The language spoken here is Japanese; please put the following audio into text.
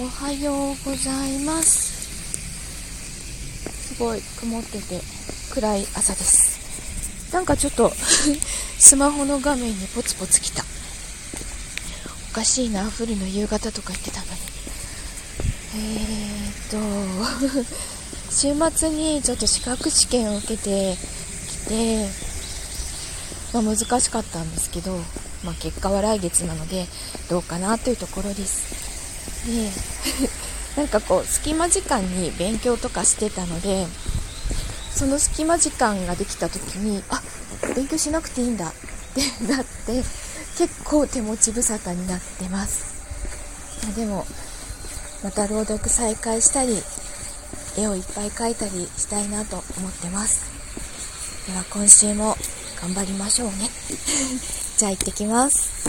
おはようございます。すごい曇ってて暗い朝です。なんかちょっと スマホの画面にポツポツ来た。おかしいな降るの夕方とか言ってたのに。えー、っと 週末にちょっと資格試験を受けてきて、まあ、難しかったんですけど、まあ、結果は来月なのでどうかなというところです。でなんかこう隙間時間に勉強とかしてたのでその隙間時間ができた時にあ勉強しなくていいんだってなって結構手持ち無沙汰になってます。でもまた朗読再開したり絵をいっぱい描いたりしたいなと思ってます。では今週も頑張りましょうね。じゃあ行ってきます。